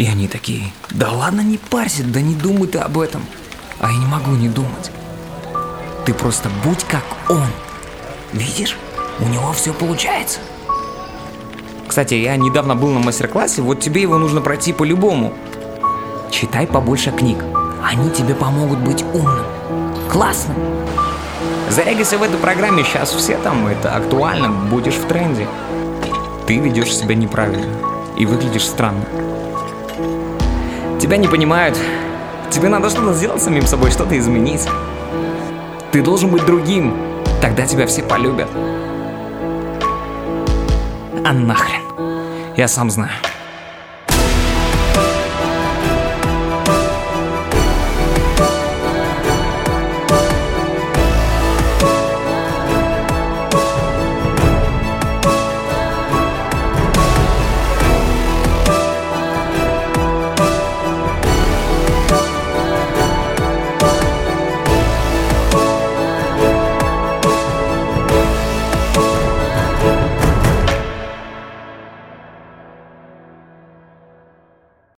И они такие, да ладно, не парься, да не думай ты об этом. А я не могу не думать. Ты просто будь как он. Видишь, у него все получается. Кстати, я недавно был на мастер-классе, вот тебе его нужно пройти по-любому. Читай побольше книг. Они тебе помогут быть умным. Классно. Зарегайся в этой программе, сейчас все там, это актуально, будешь в тренде. Ты ведешь себя неправильно и выглядишь странно. Тебя не понимают. Тебе надо что-то сделать самим собой, что-то изменить. Ты должен быть другим, тогда тебя все полюбят. А нахрен. Я сам знаю.